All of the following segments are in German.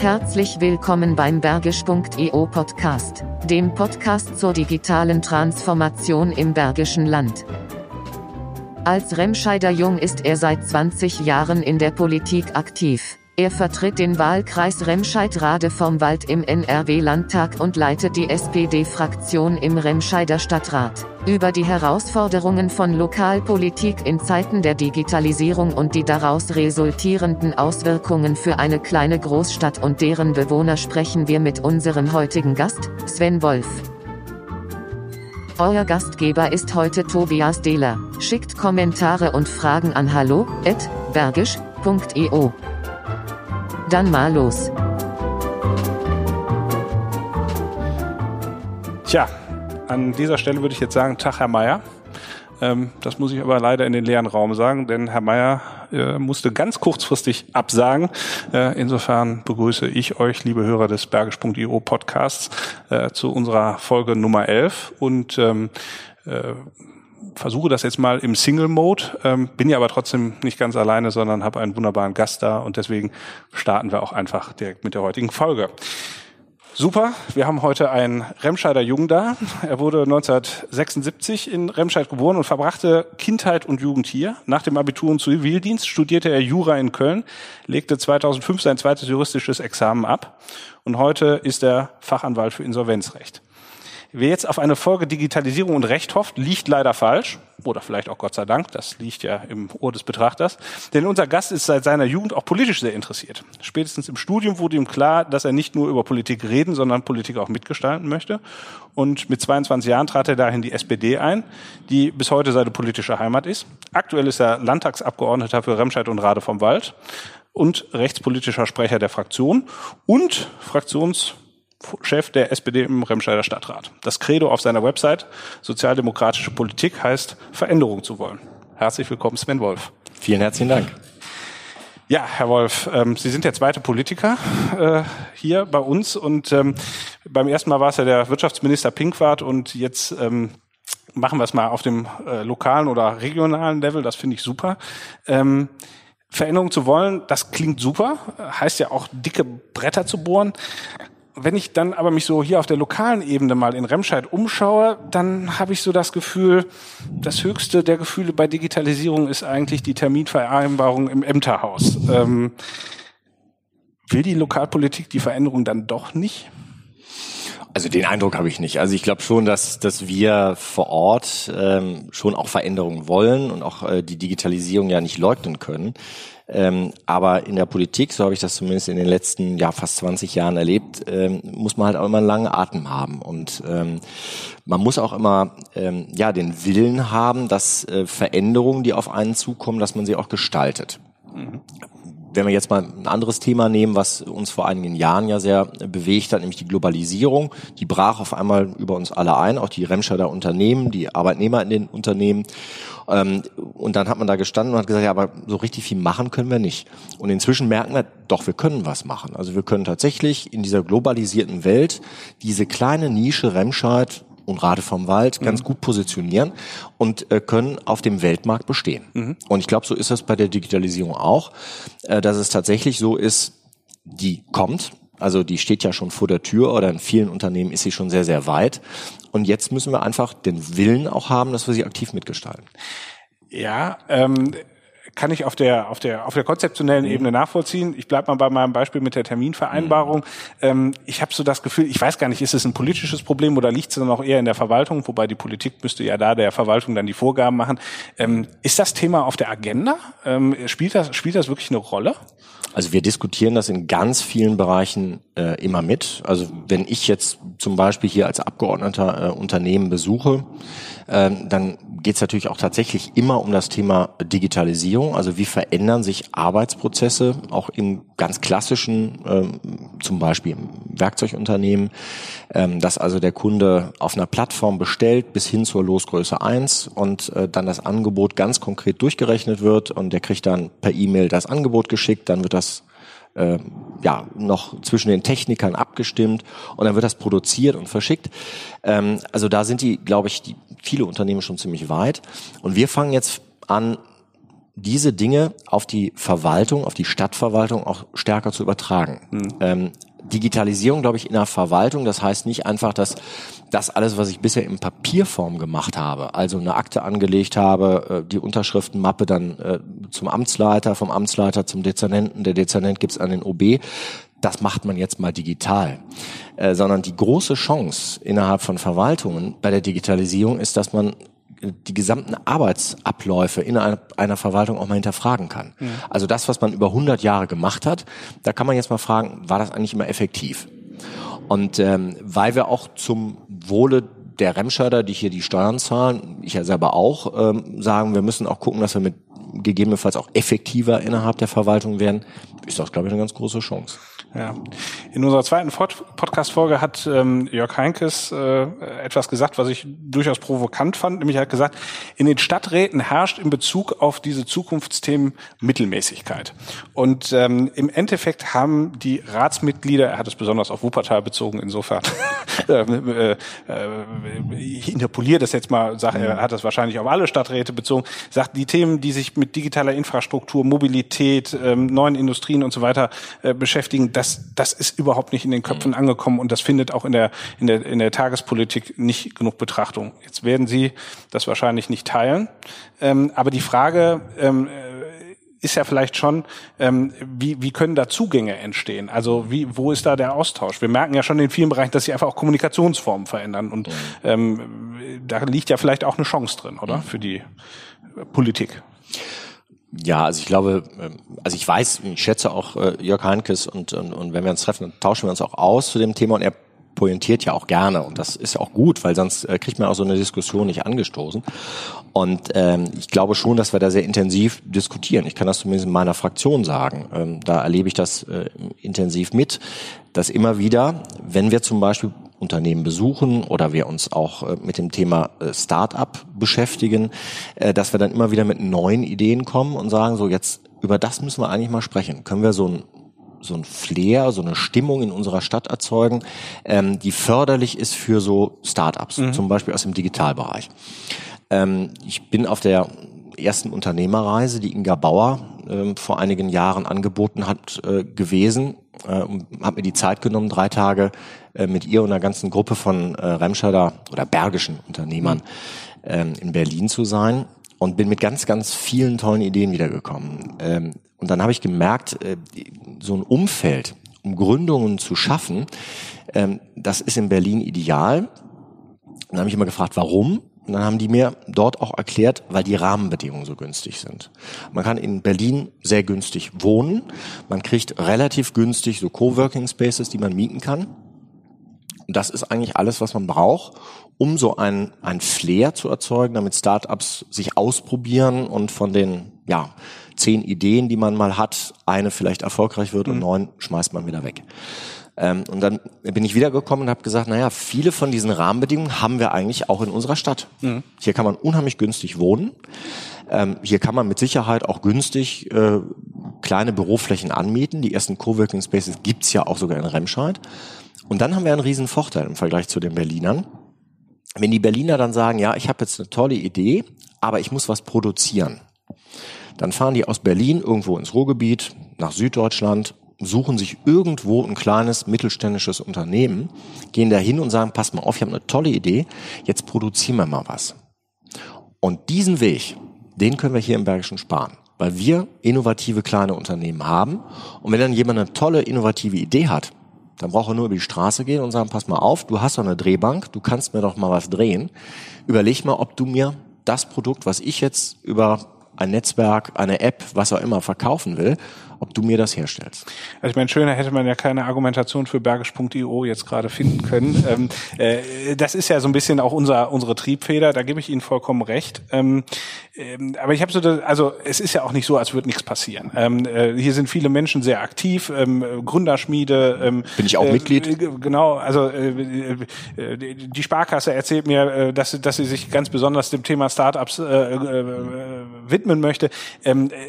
Herzlich willkommen beim Bergisch.eu Podcast, dem Podcast zur digitalen Transformation im Bergischen Land. Als Remscheider Jung ist er seit 20 Jahren in der Politik aktiv. Er vertritt den Wahlkreis Remscheid-Rade vom Wald im NRW-Landtag und leitet die SPD-Fraktion im Remscheider Stadtrat. Über die Herausforderungen von Lokalpolitik in Zeiten der Digitalisierung und die daraus resultierenden Auswirkungen für eine kleine Großstadt und deren Bewohner sprechen wir mit unserem heutigen Gast, Sven Wolf. Euer Gastgeber ist heute Tobias Dehler. Schickt Kommentare und Fragen an hallo@bergisch.eu. Dann mal los. Tja, an dieser Stelle würde ich jetzt sagen, Tag, Herr Meier. Ähm, das muss ich aber leider in den leeren Raum sagen, denn Herr Meier äh, musste ganz kurzfristig absagen. Äh, insofern begrüße ich euch, liebe Hörer des Bergisch.io Podcasts, äh, zu unserer Folge Nummer 11 und ähm, äh, versuche das jetzt mal im Single-Mode, ähm, bin ja aber trotzdem nicht ganz alleine, sondern habe einen wunderbaren Gast da und deswegen starten wir auch einfach direkt mit der heutigen Folge. Super, wir haben heute einen Remscheider Jungen da. Er wurde 1976 in Remscheid geboren und verbrachte Kindheit und Jugend hier. Nach dem Abitur und Zivildienst studierte er Jura in Köln, legte 2005 sein zweites juristisches Examen ab und heute ist er Fachanwalt für Insolvenzrecht. Wer jetzt auf eine Folge Digitalisierung und Recht hofft, liegt leider falsch. Oder vielleicht auch Gott sei Dank, das liegt ja im Ohr des Betrachters. Denn unser Gast ist seit seiner Jugend auch politisch sehr interessiert. Spätestens im Studium wurde ihm klar, dass er nicht nur über Politik reden, sondern Politik auch mitgestalten möchte. Und mit 22 Jahren trat er dahin die SPD ein, die bis heute seine politische Heimat ist. Aktuell ist er Landtagsabgeordneter für Remscheid und Rade vom Wald und rechtspolitischer Sprecher der Fraktion und Fraktions Chef der SPD im Remscheider Stadtrat. Das Credo auf seiner Website Sozialdemokratische Politik heißt Veränderung zu wollen. Herzlich willkommen, Sven Wolf. Vielen herzlichen Dank. Ja, Herr Wolf, ähm, Sie sind der zweite Politiker äh, hier bei uns und ähm, beim ersten Mal war es ja der Wirtschaftsminister Pinkwart und jetzt ähm, machen wir es mal auf dem äh, lokalen oder regionalen Level. Das finde ich super. Ähm, Veränderung zu wollen, das klingt super, heißt ja auch dicke Bretter zu bohren wenn ich dann aber mich so hier auf der lokalen Ebene mal in Remscheid umschaue, dann habe ich so das Gefühl, das höchste der Gefühle bei Digitalisierung ist eigentlich die Terminvereinbarung im Ämterhaus. Ähm, will die Lokalpolitik die Veränderung dann doch nicht? Also den Eindruck habe ich nicht. Also ich glaube schon, dass, dass wir vor Ort ähm, schon auch Veränderungen wollen und auch äh, die Digitalisierung ja nicht leugnen können. Ähm, aber in der Politik, so habe ich das zumindest in den letzten ja fast 20 Jahren erlebt, ähm, muss man halt auch immer einen langen Atem haben und ähm, man muss auch immer ähm, ja den Willen haben, dass äh, Veränderungen, die auf einen zukommen, dass man sie auch gestaltet. Mhm wenn wir jetzt mal ein anderes Thema nehmen, was uns vor einigen Jahren ja sehr bewegt hat, nämlich die Globalisierung, die brach auf einmal über uns alle ein, auch die Remscheider Unternehmen, die Arbeitnehmer in den Unternehmen. Ähm, und dann hat man da gestanden und hat gesagt, ja, aber so richtig viel machen können wir nicht. Und inzwischen merken wir, doch, wir können was machen. Also wir können tatsächlich in dieser globalisierten Welt diese kleine Nische Remscheid und Rade vom Wald ganz mhm. gut positionieren und äh, können auf dem Weltmarkt bestehen. Mhm. Und ich glaube, so ist es bei der Digitalisierung auch, äh, dass es tatsächlich so ist, die kommt. Also die steht ja schon vor der Tür oder in vielen Unternehmen ist sie schon sehr, sehr weit. Und jetzt müssen wir einfach den Willen auch haben, dass wir sie aktiv mitgestalten. Ja, ähm, kann ich auf der, auf der, auf der konzeptionellen mhm. Ebene nachvollziehen. Ich bleibe mal bei meinem Beispiel mit der Terminvereinbarung. Mhm. Ähm, ich habe so das Gefühl, ich weiß gar nicht, ist es ein politisches Problem oder liegt es dann auch eher in der Verwaltung, wobei die Politik müsste ja da der Verwaltung dann die Vorgaben machen. Ähm, ist das Thema auf der Agenda? Ähm, spielt, das, spielt das wirklich eine Rolle? Also wir diskutieren das in ganz vielen Bereichen äh, immer mit. Also wenn ich jetzt zum Beispiel hier als Abgeordneter äh, Unternehmen besuche, äh, dann geht es natürlich auch tatsächlich immer um das Thema Digitalisierung. Also wie verändern sich Arbeitsprozesse auch im ganz klassischen, ähm, zum Beispiel Werkzeugunternehmen, ähm, dass also der Kunde auf einer Plattform bestellt bis hin zur Losgröße 1 und äh, dann das Angebot ganz konkret durchgerechnet wird und der kriegt dann per E-Mail das Angebot geschickt, dann wird das äh, ja noch zwischen den Technikern abgestimmt und dann wird das produziert und verschickt. Ähm, also da sind die, glaube ich, die, viele Unternehmen schon ziemlich weit. Und wir fangen jetzt an, diese Dinge auf die Verwaltung, auf die Stadtverwaltung auch stärker zu übertragen. Mhm. Ähm, Digitalisierung, glaube ich, in der Verwaltung, das heißt nicht einfach, dass das alles, was ich bisher in Papierform gemacht habe, also eine Akte angelegt habe, äh, die Unterschriftenmappe dann äh, zum Amtsleiter, vom Amtsleiter zum Dezernenten, der Dezernent gibt's an den OB, das macht man jetzt mal digital. Äh, sondern die große Chance innerhalb von Verwaltungen bei der Digitalisierung ist, dass man die gesamten Arbeitsabläufe in einer, Verwaltung auch mal hinterfragen kann. Mhm. Also das, was man über 100 Jahre gemacht hat, da kann man jetzt mal fragen, war das eigentlich immer effektiv? Und ähm, weil wir auch zum Wohle der Remscheider, die hier die Steuern zahlen, ich ja selber auch, ähm, sagen, wir müssen auch gucken, dass wir mit gegebenenfalls auch effektiver innerhalb der Verwaltung werden, ist das, glaube ich, eine ganz große Chance. Ja. In unserer zweiten Podcast-Folge hat ähm, Jörg Heinkes äh, etwas gesagt, was ich durchaus provokant fand. Nämlich er hat gesagt, in den Stadträten herrscht in Bezug auf diese Zukunftsthemen Mittelmäßigkeit. Und ähm, im Endeffekt haben die Ratsmitglieder, er hat es besonders auf Wuppertal bezogen, insofern äh, äh, ich interpoliere das jetzt mal, sage, er hat das wahrscheinlich auf alle Stadträte bezogen, sagt, die Themen, die sich mit digitaler Infrastruktur, Mobilität, ähm, neuen Industrien und so weiter äh, beschäftigen, das, das ist überhaupt nicht in den Köpfen mhm. angekommen und das findet auch in der, in der, in der Tagespolitik nicht genug Betrachtung. Jetzt werden Sie das wahrscheinlich nicht teilen, ähm, aber die Frage, ähm, ist ja vielleicht schon, ähm, wie, wie können da Zugänge entstehen? Also wie, wo ist da der Austausch? Wir merken ja schon in vielen Bereichen, dass sich einfach auch Kommunikationsformen verändern und ähm, da liegt ja vielleicht auch eine Chance drin, oder? Mhm. Für die Politik. Ja, also ich glaube, ähm, also ich weiß, ich schätze auch äh, Jörg Heinkes und, und, und wenn wir uns treffen, dann tauschen wir uns auch aus zu dem Thema und er pointiert ja auch gerne und das ist auch gut, weil sonst äh, kriegt man auch so eine Diskussion nicht angestoßen. Und ähm, ich glaube schon, dass wir da sehr intensiv diskutieren. Ich kann das zumindest in meiner Fraktion sagen. Ähm, da erlebe ich das äh, intensiv mit, dass immer wieder, wenn wir zum Beispiel Unternehmen besuchen oder wir uns auch äh, mit dem Thema äh, Start-up beschäftigen, äh, dass wir dann immer wieder mit neuen Ideen kommen und sagen, so jetzt über das müssen wir eigentlich mal sprechen. Können wir so ein so ein Flair, so eine Stimmung in unserer Stadt erzeugen, ähm, die förderlich ist für so Startups, mhm. zum Beispiel aus dem Digitalbereich. Ähm, ich bin auf der ersten Unternehmerreise, die Inga Bauer äh, vor einigen Jahren angeboten hat, äh, gewesen. Äh, habe mir die Zeit genommen, drei Tage äh, mit ihr und einer ganzen Gruppe von äh, Remscheider oder bergischen Unternehmern mhm. ähm, in Berlin zu sein und bin mit ganz, ganz vielen tollen Ideen wiedergekommen. Ähm, und dann habe ich gemerkt, äh, so ein Umfeld, um Gründungen zu schaffen, ähm, das ist in Berlin ideal. Dann habe ich immer gefragt, warum? Und dann haben die mir dort auch erklärt, weil die Rahmenbedingungen so günstig sind. Man kann in Berlin sehr günstig wohnen. Man kriegt relativ günstig so Coworking Spaces, die man mieten kann. Und das ist eigentlich alles, was man braucht, um so ein, ein Flair zu erzeugen, damit Startups sich ausprobieren und von den, ja, zehn Ideen, die man mal hat, eine vielleicht erfolgreich wird mhm. und neun schmeißt man wieder weg. Ähm, und dann bin ich wiedergekommen und habe gesagt, naja, viele von diesen Rahmenbedingungen haben wir eigentlich auch in unserer Stadt. Mhm. Hier kann man unheimlich günstig wohnen. Ähm, hier kann man mit Sicherheit auch günstig äh, kleine Büroflächen anmieten. Die ersten Coworking Spaces gibt's ja auch sogar in Remscheid. Und dann haben wir einen riesen Vorteil im Vergleich zu den Berlinern. Wenn die Berliner dann sagen, ja, ich habe jetzt eine tolle Idee, aber ich muss was produzieren. Dann fahren die aus Berlin irgendwo ins Ruhrgebiet, nach Süddeutschland, suchen sich irgendwo ein kleines mittelständisches Unternehmen, gehen da hin und sagen, pass mal auf, ich habe eine tolle Idee, jetzt produzieren wir mal was. Und diesen Weg, den können wir hier im Bergischen sparen, weil wir innovative kleine Unternehmen haben. Und wenn dann jemand eine tolle innovative Idee hat, dann braucht er nur über die Straße gehen und sagen, pass mal auf, du hast doch eine Drehbank, du kannst mir doch mal was drehen. Überleg mal, ob du mir das Produkt, was ich jetzt über ein Netzwerk, eine App, was auch immer verkaufen will, ob du mir das herstellst. Also ich meine, schöner hätte man ja keine Argumentation für bergisch.io jetzt gerade finden können. ähm, äh, das ist ja so ein bisschen auch unser, unsere Triebfeder, da gebe ich Ihnen vollkommen recht. Ähm, ähm, aber ich habe so, das, also es ist ja auch nicht so, als würde nichts passieren. Ähm, äh, hier sind viele Menschen sehr aktiv, ähm, Gründerschmiede. Ähm, Bin ich auch äh, Mitglied? Genau, also äh, äh, die Sparkasse erzählt mir, äh, dass, dass sie sich ganz besonders dem Thema Startups widmen möchte.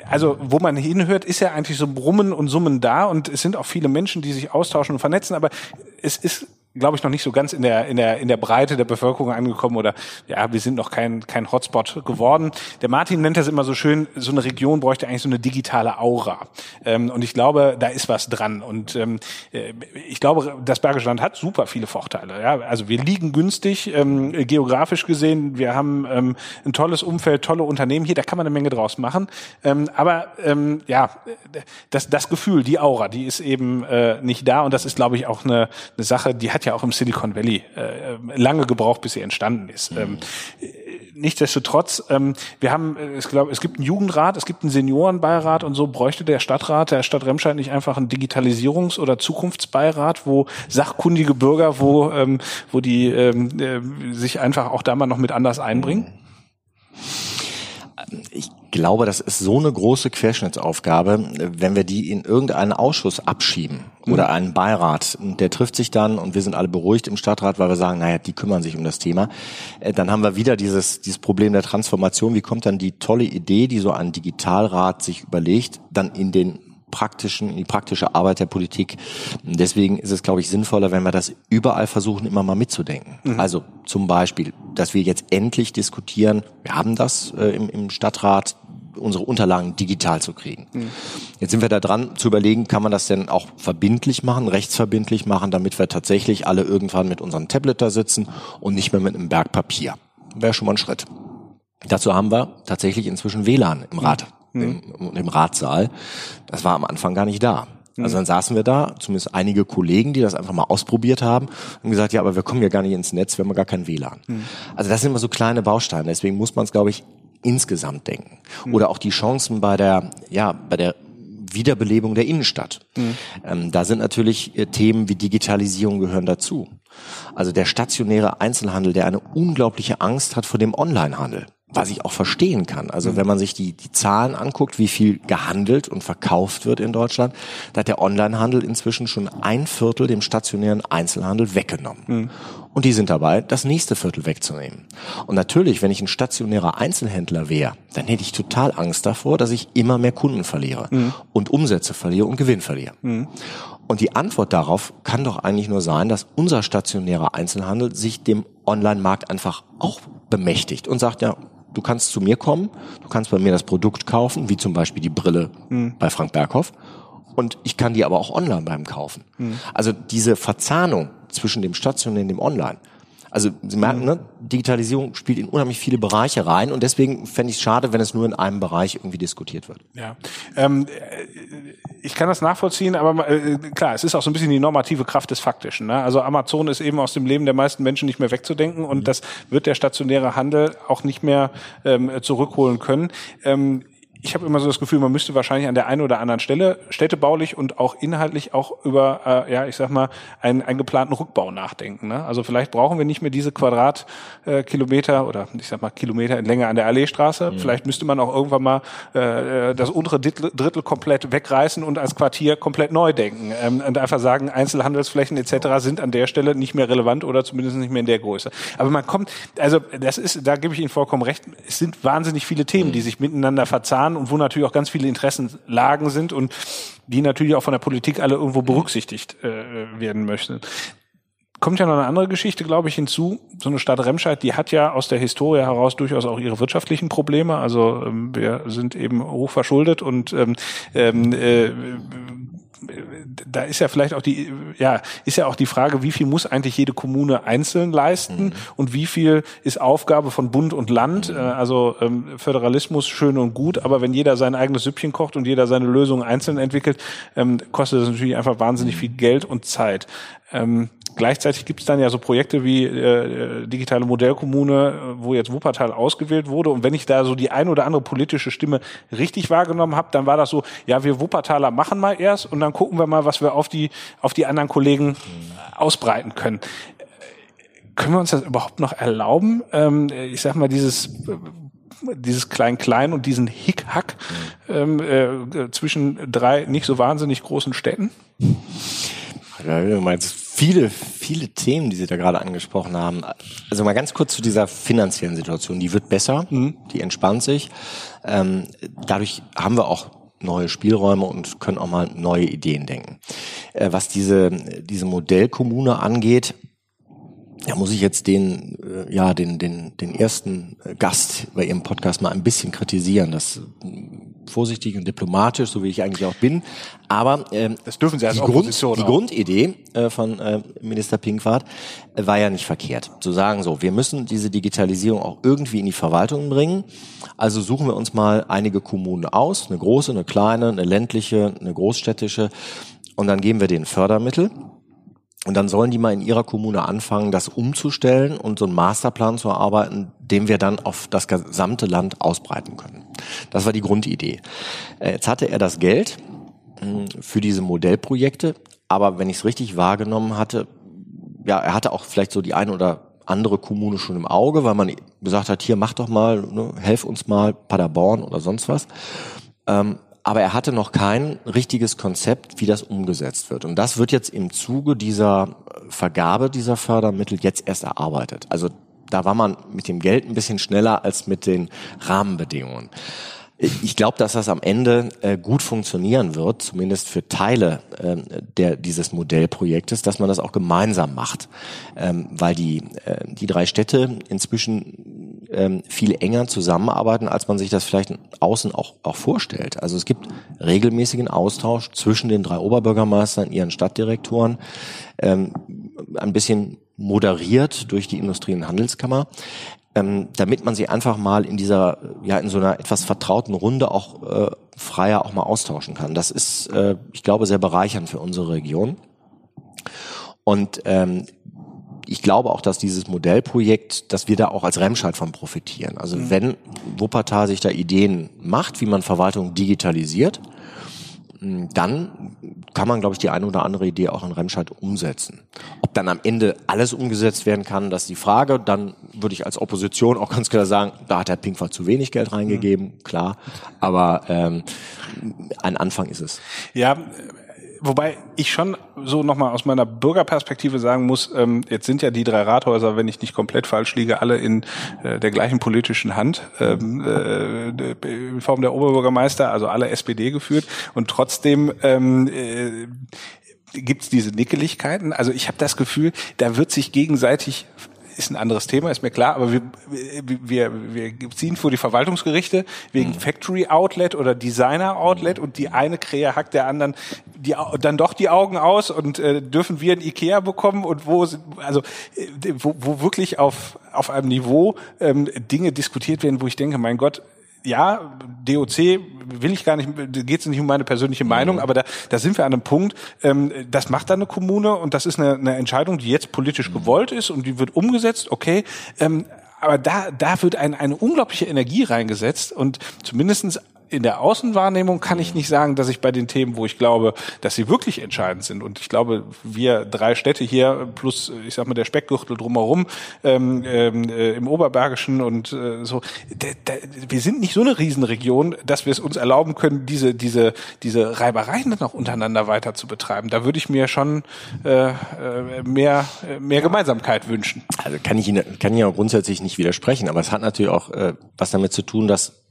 Also wo man hinhört, ist ja eigentlich so Brummen und Summen da und es sind auch viele Menschen, die sich austauschen und vernetzen, aber es ist glaube ich, noch nicht so ganz in der, in der, in der Breite der Bevölkerung angekommen oder ja, wir sind noch kein, kein Hotspot geworden. Der Martin nennt das immer so schön, so eine Region bräuchte eigentlich so eine digitale Aura. Ähm, und ich glaube, da ist was dran. Und ähm, äh, ich glaube, das Bergische Land hat super viele Vorteile. Ja? Also wir liegen günstig, ähm, geografisch gesehen, wir haben ähm, ein tolles Umfeld, tolle Unternehmen hier, da kann man eine Menge draus machen. Ähm, aber ähm, ja, das, das Gefühl, die Aura, die ist eben äh, nicht da und das ist, glaube ich, auch eine, eine Sache, die hat hat ja auch im Silicon Valley äh, lange gebraucht, bis sie entstanden ist. Mhm. Ähm, nichtsdestotrotz, ähm, wir haben, äh, ich glaube, es gibt einen Jugendrat, es gibt einen Seniorenbeirat und so bräuchte der Stadtrat, der Stadt Remscheid nicht einfach einen Digitalisierungs- oder Zukunftsbeirat, wo sachkundige Bürger, wo, ähm, wo die ähm, äh, sich einfach auch da mal noch mit anders einbringen? Ich glaube, das ist so eine große Querschnittsaufgabe, wenn wir die in irgendeinen Ausschuss abschieben oder mhm. einen Beirat, der trifft sich dann und wir sind alle beruhigt im Stadtrat, weil wir sagen, naja, die kümmern sich um das Thema. Äh, dann haben wir wieder dieses, dieses Problem der Transformation. Wie kommt dann die tolle Idee, die so ein Digitalrat sich überlegt, dann in den praktischen, die praktische Arbeit der Politik. Deswegen ist es, glaube ich, sinnvoller, wenn wir das überall versuchen, immer mal mitzudenken. Mhm. Also zum Beispiel, dass wir jetzt endlich diskutieren, wir haben das äh, im, im Stadtrat, unsere Unterlagen digital zu kriegen. Mhm. Jetzt sind wir da dran zu überlegen, kann man das denn auch verbindlich machen, rechtsverbindlich machen, damit wir tatsächlich alle irgendwann mit unserem Tablet da sitzen und nicht mehr mit einem Berg Papier. Wäre schon mal ein Schritt. Dazu haben wir tatsächlich inzwischen WLAN im Rat mhm. Im, im Ratssaal. Das war am Anfang gar nicht da. Mhm. Also dann saßen wir da, zumindest einige Kollegen, die das einfach mal ausprobiert haben und gesagt, ja, aber wir kommen ja gar nicht ins Netz, wir haben gar kein WLAN. Mhm. Also das sind immer so kleine Bausteine, deswegen muss man es, glaube ich, insgesamt denken. Mhm. Oder auch die Chancen bei der, ja, bei der Wiederbelebung der Innenstadt. Mhm. Ähm, da sind natürlich äh, Themen wie Digitalisierung gehören dazu. Also der stationäre Einzelhandel, der eine unglaubliche Angst hat vor dem Onlinehandel was ich auch verstehen kann. Also mhm. wenn man sich die, die Zahlen anguckt, wie viel gehandelt und verkauft wird in Deutschland, da hat der Onlinehandel inzwischen schon ein Viertel dem stationären Einzelhandel weggenommen. Mhm. Und die sind dabei, das nächste Viertel wegzunehmen. Und natürlich, wenn ich ein stationärer Einzelhändler wäre, dann hätte ich total Angst davor, dass ich immer mehr Kunden verliere mhm. und Umsätze verliere und Gewinn verliere. Mhm. Und die Antwort darauf kann doch eigentlich nur sein, dass unser stationärer Einzelhandel sich dem Online-Markt einfach auch bemächtigt und sagt, ja, du kannst zu mir kommen, du kannst bei mir das Produkt kaufen, wie zum Beispiel die Brille mhm. bei Frank Berghoff. Und ich kann die aber auch online beim kaufen. Mhm. Also diese Verzahnung zwischen dem Stationären und dem Online, also Sie merken, ne, Digitalisierung spielt in unheimlich viele Bereiche rein und deswegen fände ich es schade, wenn es nur in einem Bereich irgendwie diskutiert wird. Ja, ähm, ich kann das nachvollziehen, aber äh, klar, es ist auch so ein bisschen die normative Kraft des Faktischen. Ne? Also Amazon ist eben aus dem Leben der meisten Menschen nicht mehr wegzudenken und mhm. das wird der stationäre Handel auch nicht mehr ähm, zurückholen können. Ähm, ich habe immer so das Gefühl, man müsste wahrscheinlich an der einen oder anderen Stelle städtebaulich und auch inhaltlich auch über, äh, ja, ich sag mal, einen, einen geplanten Rückbau nachdenken. Ne? Also vielleicht brauchen wir nicht mehr diese Quadratkilometer äh, oder ich sag mal Kilometer in Länge an der Alleestraße. Mhm. Vielleicht müsste man auch irgendwann mal äh, das untere Drittel, Drittel komplett wegreißen und als Quartier komplett neu denken ähm, und einfach sagen, Einzelhandelsflächen etc. sind an der Stelle nicht mehr relevant oder zumindest nicht mehr in der Größe. Aber man kommt, also das ist, da gebe ich Ihnen vollkommen recht, es sind wahnsinnig viele Themen, mhm. die sich miteinander verzahnen waren und wo natürlich auch ganz viele Interessenlagen sind und die natürlich auch von der Politik alle irgendwo berücksichtigt äh, werden möchten kommt ja noch eine andere Geschichte, glaube ich, hinzu. So eine Stadt Remscheid, die hat ja aus der Historie heraus durchaus auch ihre wirtschaftlichen Probleme. Also ähm, wir sind eben hoch verschuldet und ähm, ähm äh, da ist ja vielleicht auch die, ja, ist ja auch die Frage, wie viel muss eigentlich jede Kommune einzeln leisten mhm. und wie viel ist Aufgabe von Bund und Land. Mhm. Äh, also ähm, Föderalismus schön und gut, aber wenn jeder sein eigenes Süppchen kocht und jeder seine Lösungen einzeln entwickelt, ähm, kostet das natürlich einfach wahnsinnig mhm. viel Geld und Zeit. Ähm, Gleichzeitig gibt es dann ja so Projekte wie äh, digitale Modellkommune, wo jetzt Wuppertal ausgewählt wurde. Und wenn ich da so die ein oder andere politische Stimme richtig wahrgenommen habe, dann war das so, ja, wir Wuppertaler machen mal erst und dann gucken wir mal, was wir auf die, auf die anderen Kollegen ausbreiten können. Können wir uns das überhaupt noch erlauben? Ähm, ich sag mal, dieses dieses Klein-Klein und diesen Hick-Hack ähm, äh, zwischen drei nicht so wahnsinnig großen Städten? Ja, du meinst viele, viele Themen, die Sie da gerade angesprochen haben. Also mal ganz kurz zu dieser finanziellen Situation. Die wird besser, mhm. die entspannt sich. Ähm, dadurch haben wir auch neue Spielräume und können auch mal neue Ideen denken. Äh, was diese, diese Modellkommune angeht, da muss ich jetzt den, äh, ja, den, den, den ersten Gast bei Ihrem Podcast mal ein bisschen kritisieren. Das vorsichtig und diplomatisch, so wie ich eigentlich auch bin. Aber ähm, das dürfen Sie als die, Grund, die Grundidee äh, von äh, Minister Pinkwart äh, war ja nicht verkehrt. Zu sagen, so, wir müssen diese Digitalisierung auch irgendwie in die Verwaltung bringen. Also suchen wir uns mal einige Kommunen aus, eine große, eine kleine, eine ländliche, eine großstädtische, und dann geben wir denen Fördermittel. Und dann sollen die mal in ihrer Kommune anfangen, das umzustellen und so einen Masterplan zu erarbeiten, den wir dann auf das gesamte Land ausbreiten können. Das war die Grundidee. Äh, jetzt hatte er das Geld hm, für diese Modellprojekte, aber wenn ich es richtig wahrgenommen hatte, ja, er hatte auch vielleicht so die eine oder andere Kommune schon im Auge, weil man gesagt hat, hier mach doch mal, ne, helf uns mal, Paderborn oder sonst was. Ähm, aber er hatte noch kein richtiges Konzept, wie das umgesetzt wird. Und das wird jetzt im Zuge dieser Vergabe dieser Fördermittel jetzt erst erarbeitet. Also da war man mit dem Geld ein bisschen schneller als mit den Rahmenbedingungen. Ich glaube, dass das am Ende äh, gut funktionieren wird, zumindest für Teile äh, der, dieses Modellprojektes, dass man das auch gemeinsam macht, ähm, weil die, äh, die drei Städte inzwischen ähm, viel enger zusammenarbeiten, als man sich das vielleicht außen auch, auch vorstellt. Also es gibt regelmäßigen Austausch zwischen den drei Oberbürgermeistern, ihren Stadtdirektoren, ähm, ein bisschen moderiert durch die Industrie- und Handelskammer ähm, damit man sie einfach mal in dieser, ja, in so einer etwas vertrauten Runde auch äh, freier auch mal austauschen kann. Das ist, äh, ich glaube, sehr bereichernd für unsere Region. Und ähm, ich glaube auch, dass dieses Modellprojekt, dass wir da auch als Remscheid von profitieren. Also mhm. wenn Wuppertal sich da Ideen macht, wie man Verwaltung digitalisiert, dann kann man, glaube ich, die eine oder andere Idee auch in Remscheid umsetzen. Ob dann am Ende alles umgesetzt werden kann, das ist die Frage. Dann würde ich als Opposition auch ganz klar sagen, da hat Herr Pinkwart zu wenig Geld reingegeben, mhm. klar. Aber ähm, ein Anfang ist es. Ja, wobei ich schon so nochmal aus meiner Bürgerperspektive sagen muss, ähm, jetzt sind ja die drei Rathäuser, wenn ich nicht komplett falsch liege, alle in äh, der gleichen politischen Hand, ähm, äh, in Form der Oberbürgermeister, also alle SPD geführt. Und trotzdem ähm, äh, gibt es diese Nickeligkeiten. Also ich habe das Gefühl, da wird sich gegenseitig ist ein anderes Thema, ist mir klar, aber wir, wir, wir ziehen vor die Verwaltungsgerichte wegen mhm. Factory Outlet oder Designer Outlet und die eine Krähe hackt der anderen die, dann doch die Augen aus und äh, dürfen wir ein Ikea bekommen und wo, also äh, wo, wo wirklich auf, auf einem Niveau ähm, Dinge diskutiert werden, wo ich denke, mein Gott, ja, DOC will ich gar nicht, geht es nicht um meine persönliche Meinung, mhm. aber da, da sind wir an einem Punkt, ähm, das macht dann eine Kommune und das ist eine, eine Entscheidung, die jetzt politisch mhm. gewollt ist und die wird umgesetzt, okay. Ähm, aber da, da wird ein, eine unglaubliche Energie reingesetzt und zumindestens in der Außenwahrnehmung kann ich nicht sagen, dass ich bei den Themen, wo ich glaube, dass sie wirklich entscheidend sind, und ich glaube, wir drei Städte hier plus, ich sag mal, der Speckgürtel drumherum ähm, ähm, äh, im Oberbergischen und äh, so, wir sind nicht so eine Riesenregion, dass wir es uns erlauben können, diese diese diese Reibereien dann auch untereinander weiter zu betreiben. Da würde ich mir schon äh, äh mehr mehr Gemeinsamkeit wünschen. Also kann ich Ihnen kann ich auch grundsätzlich nicht widersprechen, aber es hat natürlich auch äh, was damit zu tun, dass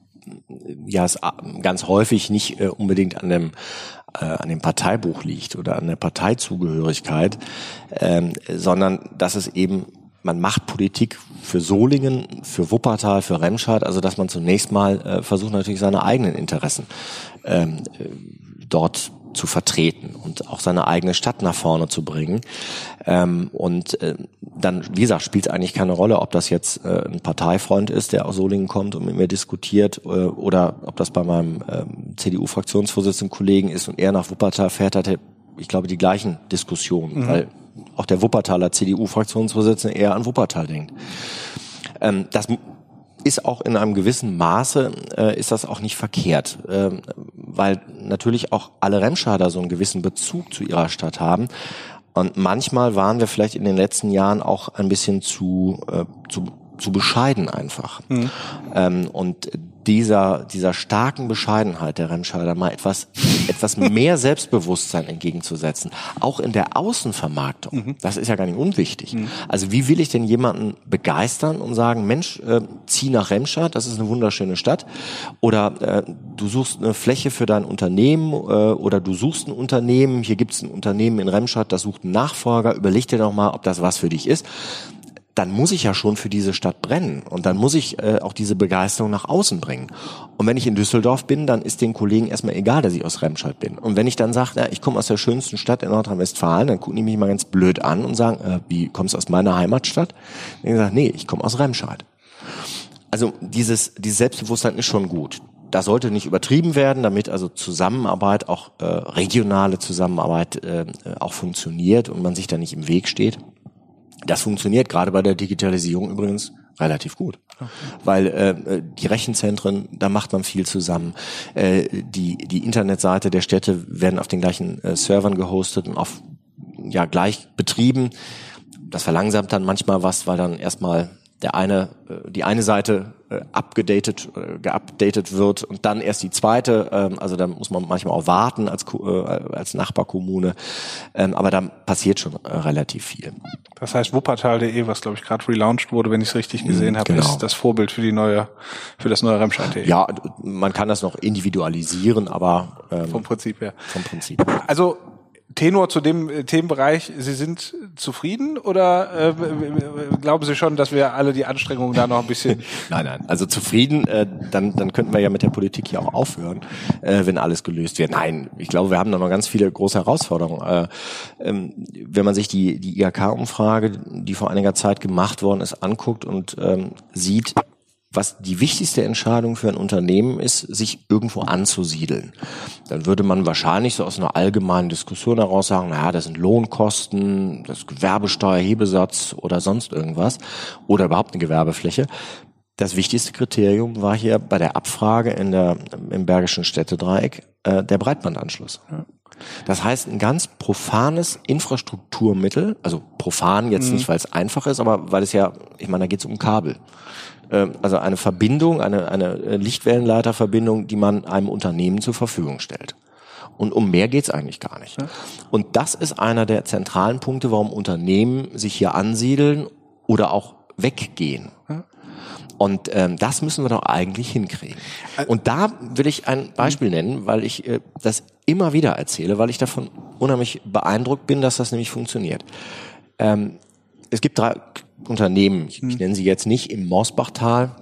ja es ganz häufig nicht äh, unbedingt an dem äh, an dem Parteibuch liegt oder an der Parteizugehörigkeit, ähm, sondern dass es eben man macht Politik für Solingen, für Wuppertal, für Remscheid, also dass man zunächst mal äh, versucht natürlich seine eigenen Interessen ähm, äh, dort zu vertreten und auch seine eigene Stadt nach vorne zu bringen. Ähm, und äh, dann, wie gesagt, spielt es eigentlich keine Rolle, ob das jetzt äh, ein Parteifreund ist, der aus Solingen kommt und mit mir diskutiert, äh, oder ob das bei meinem ähm, CDU-Fraktionsvorsitzenden Kollegen ist und er nach Wuppertal fährt, hat er, ich glaube, die gleichen Diskussionen, mhm. weil auch der Wuppertaler CDU-Fraktionsvorsitzende eher an Wuppertal denkt. Ähm, das ist auch in einem gewissen Maße, äh, ist das auch nicht verkehrt, äh, weil natürlich auch alle Remscheider so einen gewissen Bezug zu ihrer Stadt haben. Und manchmal waren wir vielleicht in den letzten Jahren auch ein bisschen zu, äh, zu, zu bescheiden einfach. Mhm. Ähm, und dieser, dieser starken Bescheidenheit der Remscheider mal etwas, etwas mehr Selbstbewusstsein entgegenzusetzen. Auch in der Außenvermarktung. Mhm. Das ist ja gar nicht unwichtig. Mhm. Also wie will ich denn jemanden begeistern und sagen, Mensch, äh, zieh nach Remscheid, das ist eine wunderschöne Stadt. Oder äh, du suchst eine Fläche für dein Unternehmen äh, oder du suchst ein Unternehmen, hier gibt es ein Unternehmen in Remscheid, das sucht einen Nachfolger, überleg dir doch mal, ob das was für dich ist dann muss ich ja schon für diese Stadt brennen und dann muss ich äh, auch diese Begeisterung nach außen bringen. Und wenn ich in Düsseldorf bin, dann ist den Kollegen erstmal egal, dass ich aus Remscheid bin. Und wenn ich dann sage, ja, ich komme aus der schönsten Stadt in Nordrhein-Westfalen, dann gucken die mich mal ganz blöd an und sagen, äh, wie kommst du aus meiner Heimatstadt? Dann sage nee, ich komme aus Remscheid. Also dieses, dieses Selbstbewusstsein ist schon gut. Da sollte nicht übertrieben werden, damit also Zusammenarbeit, auch äh, regionale Zusammenarbeit äh, auch funktioniert und man sich da nicht im Weg steht. Das funktioniert gerade bei der Digitalisierung übrigens relativ gut, okay. weil äh, die Rechenzentren, da macht man viel zusammen. Äh, die die Internetseite der Städte werden auf den gleichen äh, Servern gehostet und auf ja gleich betrieben. Das verlangsamt dann manchmal was, weil dann erstmal der eine, äh, die eine Seite äh, abgedatet, äh, geupdatet wird und dann erst die zweite. Ähm, also da muss man manchmal auch warten als, als Nachbarkommune. Ähm, aber da passiert schon relativ viel. Das heißt, wuppertal.de, was glaube ich gerade relaunched wurde, wenn ich es richtig gesehen habe, genau. ist das Vorbild für die neue, für das neue Remscheid.de. Ja, man kann das noch individualisieren, aber ähm, vom Prinzip her. Vom Prinzip. Also Tenor zu dem äh, Themenbereich, Sie sind zufrieden oder äh, glauben Sie schon, dass wir alle die Anstrengungen da noch ein bisschen... nein, nein, also zufrieden, äh, dann, dann könnten wir ja mit der Politik ja auch aufhören, äh, wenn alles gelöst wird. Nein, ich glaube, wir haben da noch ganz viele große Herausforderungen. Äh, ähm, wenn man sich die, die IHK-Umfrage, die vor einiger Zeit gemacht worden ist, anguckt und ähm, sieht, was die wichtigste Entscheidung für ein Unternehmen ist, sich irgendwo anzusiedeln. Dann würde man wahrscheinlich so aus einer allgemeinen Diskussion heraus sagen, naja, das sind Lohnkosten, das Gewerbesteuerhebesatz oder sonst irgendwas oder überhaupt eine Gewerbefläche. Das wichtigste Kriterium war hier bei der Abfrage in der, im Bergischen Städtedreieck äh, der Breitbandanschluss. Das heißt, ein ganz profanes Infrastrukturmittel, also profan jetzt mhm. nicht, weil es einfach ist, aber weil es ja, ich meine, da geht es um Kabel. Ähm, also eine Verbindung, eine, eine Lichtwellenleiterverbindung, die man einem Unternehmen zur Verfügung stellt. Und um mehr geht's eigentlich gar nicht. Und das ist einer der zentralen Punkte, warum Unternehmen sich hier ansiedeln oder auch weggehen. Und ähm, das müssen wir doch eigentlich hinkriegen. Und da will ich ein Beispiel nennen, weil ich äh, das immer wieder erzähle, weil ich davon unheimlich beeindruckt bin, dass das nämlich funktioniert. Ähm, es gibt drei Unternehmen, ich, ich hm. nenne sie jetzt nicht im Mausbachtal.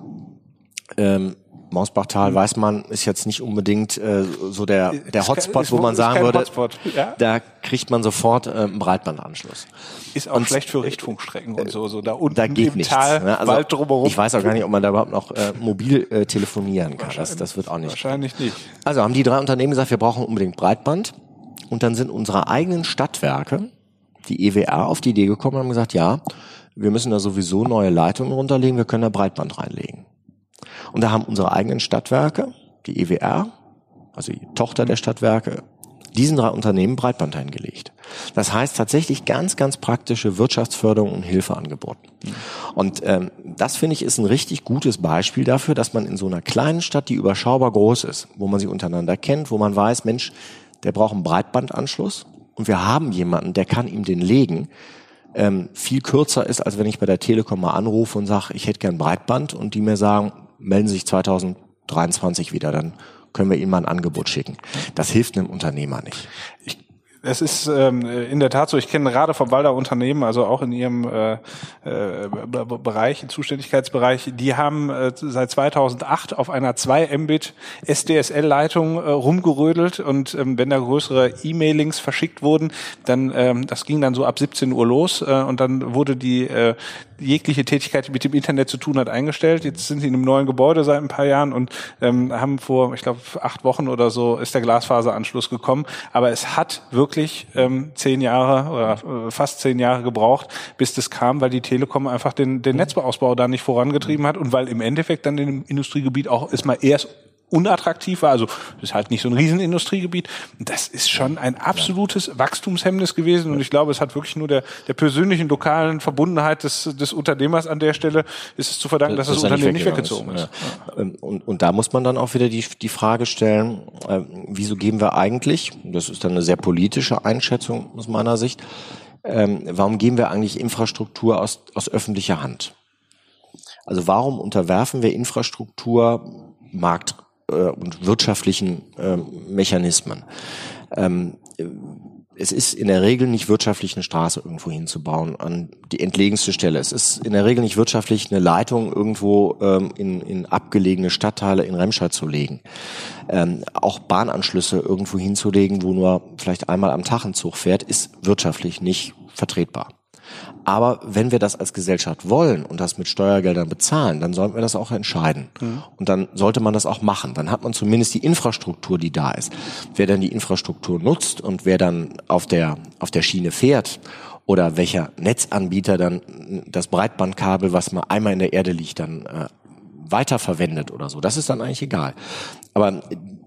Ähm, Mausbachtal, weiß man, ist jetzt nicht unbedingt äh, so der, der Hotspot, ist, wo man sagen würde, ja? da kriegt man sofort äh, einen Breitbandanschluss. Ist auch und, schlecht für Richtfunkstrecken und so, so da unten da geht im nichts, Tal, ne? also, Wald drumherum. Ich weiß auch gar nicht, ob man da überhaupt noch äh, mobil äh, telefonieren kann. Das, das wird auch nicht. Wahrscheinlich nicht. Also haben die drei Unternehmen gesagt, wir brauchen unbedingt Breitband. Und dann sind unsere eigenen Stadtwerke, die EWR, auf die Idee gekommen und haben gesagt, ja, wir müssen da sowieso neue Leitungen runterlegen, wir können da Breitband reinlegen. Und da haben unsere eigenen Stadtwerke, die EWR, also die Tochter der Stadtwerke, diesen drei Unternehmen Breitband eingelegt. Das heißt tatsächlich ganz, ganz praktische Wirtschaftsförderung und Hilfe angeboten. Und ähm, das finde ich ist ein richtig gutes Beispiel dafür, dass man in so einer kleinen Stadt, die überschaubar groß ist, wo man sich untereinander kennt, wo man weiß, Mensch, der braucht einen Breitbandanschluss und wir haben jemanden, der kann ihm den legen, ähm, viel kürzer ist, als wenn ich bei der Telekom mal anrufe und sage, ich hätte gern Breitband und die mir sagen, melden Sie sich 2023 wieder, dann können wir Ihnen mal ein Angebot schicken. Das hilft einem Unternehmer nicht. Ich es ist ähm, in der Tat so, ich kenne gerade vom Walder Unternehmen, also auch in ihrem äh, äh, Bereich, Zuständigkeitsbereich, die haben äh, seit 2008 auf einer 2 Mbit SDSL-Leitung äh, rumgerödelt und ähm, wenn da größere E-Mailings verschickt wurden, dann ähm, das ging dann so ab 17 Uhr los äh, und dann wurde die äh, jegliche Tätigkeit, die mit dem Internet zu tun hat, eingestellt. Jetzt sind sie in einem neuen Gebäude seit ein paar Jahren und ähm, haben vor, ich glaube, acht Wochen oder so ist der Glasfaseranschluss gekommen. Aber es hat wirklich ähm, zehn Jahre oder äh, fast zehn Jahre gebraucht, bis das kam, weil die Telekom einfach den, den Netzausbau da nicht vorangetrieben hat und weil im Endeffekt dann im Industriegebiet auch erstmal erst unattraktiv war. Also das ist halt nicht so ein Riesenindustriegebiet. Das ist schon ein absolutes Wachstumshemmnis gewesen. Und ich glaube, es hat wirklich nur der, der persönlichen lokalen Verbundenheit des, des Unternehmers an der Stelle ist es zu verdanken, dass das, das Unternehmen nicht weggezogen ist. ist. Ja. Ähm, und, und da muss man dann auch wieder die, die Frage stellen, äh, wieso geben wir eigentlich, das ist dann eine sehr politische Einschätzung aus meiner Sicht, ähm, warum geben wir eigentlich Infrastruktur aus, aus öffentlicher Hand? Also warum unterwerfen wir Infrastruktur Markt äh, und wirtschaftlichen äh, Mechanismen. Ähm, es ist in der Regel nicht wirtschaftlich, eine Straße irgendwo hinzubauen an die entlegenste Stelle. Es ist in der Regel nicht wirtschaftlich, eine Leitung irgendwo ähm, in, in abgelegene Stadtteile in Remscheid zu legen. Ähm, auch Bahnanschlüsse irgendwo hinzulegen, wo nur vielleicht einmal am Tag ein Zug fährt, ist wirtschaftlich nicht vertretbar. Aber wenn wir das als Gesellschaft wollen und das mit Steuergeldern bezahlen, dann sollten wir das auch entscheiden. Mhm. Und dann sollte man das auch machen. Dann hat man zumindest die Infrastruktur, die da ist. Wer dann die Infrastruktur nutzt und wer dann auf der, auf der Schiene fährt oder welcher Netzanbieter dann das Breitbandkabel, was mal einmal in der Erde liegt, dann äh, weiterverwendet oder so. Das ist dann eigentlich egal. Aber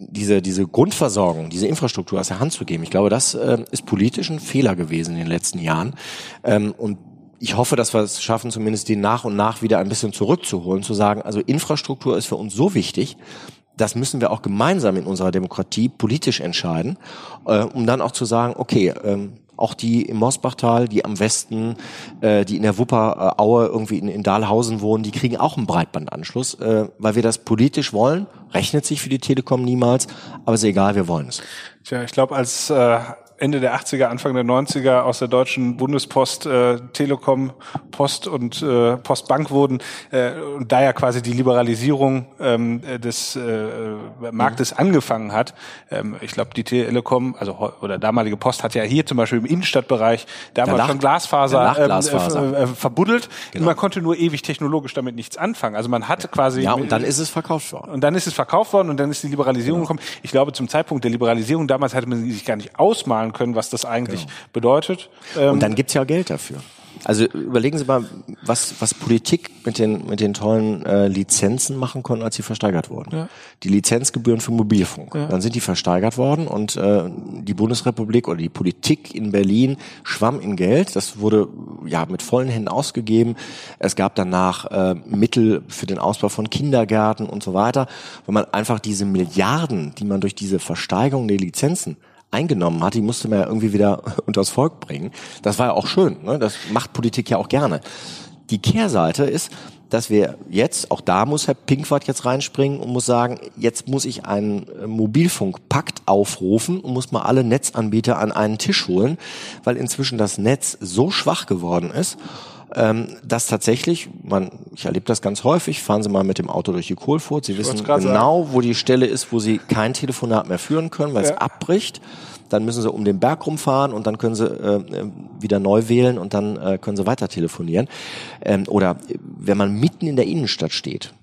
diese, diese Grundversorgung, diese Infrastruktur aus der Hand zu geben, ich glaube, das äh, ist politisch ein Fehler gewesen in den letzten Jahren. Ähm, und ich hoffe, dass wir es schaffen, zumindest den nach und nach wieder ein bisschen zurückzuholen, zu sagen, also Infrastruktur ist für uns so wichtig, das müssen wir auch gemeinsam in unserer Demokratie politisch entscheiden, äh, um dann auch zu sagen, okay, ähm, auch die im Mosbachtal, die am Westen, äh, die in der Wupperaue irgendwie in, in Dahlhausen wohnen, die kriegen auch einen Breitbandanschluss, äh, weil wir das politisch wollen. Rechnet sich für die Telekom niemals, aber ist egal, wir wollen es. Tja, ich glaube, als äh, Ende der 80er, Anfang der 90er aus der deutschen Bundespost äh, Telekom, Post und äh, Postbank wurden äh, und da ja quasi die Liberalisierung ähm, des äh, Marktes mhm. angefangen hat. Ähm, ich glaube, die Telekom, also oder damalige Post hat ja hier zum Beispiel im Innenstadtbereich damals Danach, schon Glasfaser, ähm, Glasfaser. Äh, äh, verbuddelt. Genau. Man konnte nur ewig technologisch damit nichts anfangen. Also man hatte quasi ja und dann ist es verkauft worden und dann ist es verkauft worden und dann ist die Liberalisierung genau. gekommen. Ich glaube, zum Zeitpunkt der Liberalisierung damals hatte man sich gar nicht ausmalen sagen können, was das eigentlich genau. bedeutet. Ähm, Und dann gibt's ja Geld dafür. Also überlegen Sie mal, was, was Politik mit den, mit den tollen äh, Lizenzen machen konnte, als sie versteigert wurden. Ja. Die Lizenzgebühren für Mobilfunk. Ja. Dann sind die versteigert worden und äh, die Bundesrepublik oder die Politik in Berlin schwamm in Geld. Das wurde ja mit vollen Händen ausgegeben. Es gab danach äh, Mittel für den Ausbau von Kindergärten und so weiter, weil man einfach diese Milliarden, die man durch diese Versteigerung der Lizenzen eingenommen hat, die musste man ja irgendwie wieder unters Volk bringen. Das war ja auch schön. Ne? Das macht Politik ja auch gerne. Die Kehrseite ist, dass wir jetzt, auch da muss Herr Pinkwart jetzt reinspringen und muss sagen, jetzt muss ich einen Mobilfunkpakt aufrufen und muss mal alle Netzanbieter an einen Tisch holen, weil inzwischen das Netz so schwach geworden ist, ähm, dass tatsächlich, man, ich erlebe das ganz häufig, fahren Sie mal mit dem Auto durch die Kohlfurt, Sie wissen genau, sagen. wo die Stelle ist, wo Sie kein Telefonat mehr führen können, weil ja. es abbricht. Dann müssen Sie um den Berg rumfahren und dann können Sie äh, äh, wieder neu wählen und dann äh, können Sie weiter telefonieren. Ähm, oder wenn man mitten in der Innenstadt steht,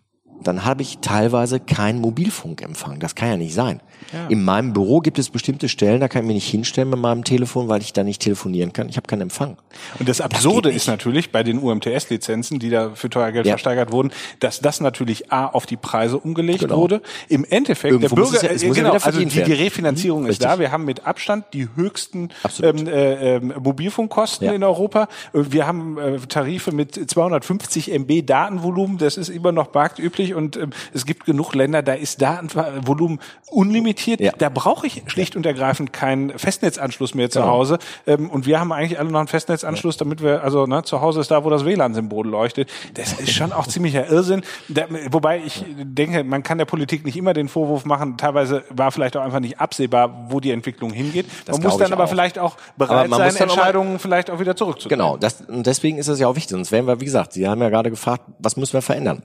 dann habe ich teilweise keinen Mobilfunkempfang. Das kann ja nicht sein. Ja. In meinem Büro gibt es bestimmte Stellen, da kann ich mich nicht hinstellen mit meinem Telefon, weil ich da nicht telefonieren kann. Ich habe keinen Empfang. Und das Absurde das ist natürlich bei den UMTS-Lizenzen, die da für teuer Geld ja. versteigert wurden, dass das natürlich A auf die Preise umgelegt genau. wurde. Im Endeffekt, Irgendwo der Bürger, ja, äh, genau, also die, die Refinanzierung mhm, ist da. Wir haben mit Abstand die höchsten ähm, äh, äh, Mobilfunkkosten ja. in Europa. Wir haben äh, Tarife mit 250 MB Datenvolumen. Das ist immer noch marktüblich und ähm, es gibt genug Länder, da ist Datenvolumen unlimitiert limitiert. Ja. Da brauche ich schlicht und ergreifend keinen Festnetzanschluss mehr zu genau. Hause. Ähm, und wir haben eigentlich alle noch einen Festnetzanschluss, damit wir, also ne, zu Hause ist da, wo das WLAN-Symbol leuchtet. Das ist schon auch ziemlicher Irrsinn. Da, wobei ich denke, man kann der Politik nicht immer den Vorwurf machen. Teilweise war vielleicht auch einfach nicht absehbar, wo die Entwicklung hingeht. Das man muss dann aber auch. vielleicht auch bereit sein, Entscheidungen auch vielleicht auch wieder zurückzunehmen. Genau, das, und deswegen ist es ja auch wichtig. Sonst wären wir, wie gesagt, Sie haben ja gerade gefragt, was müssen wir verändern?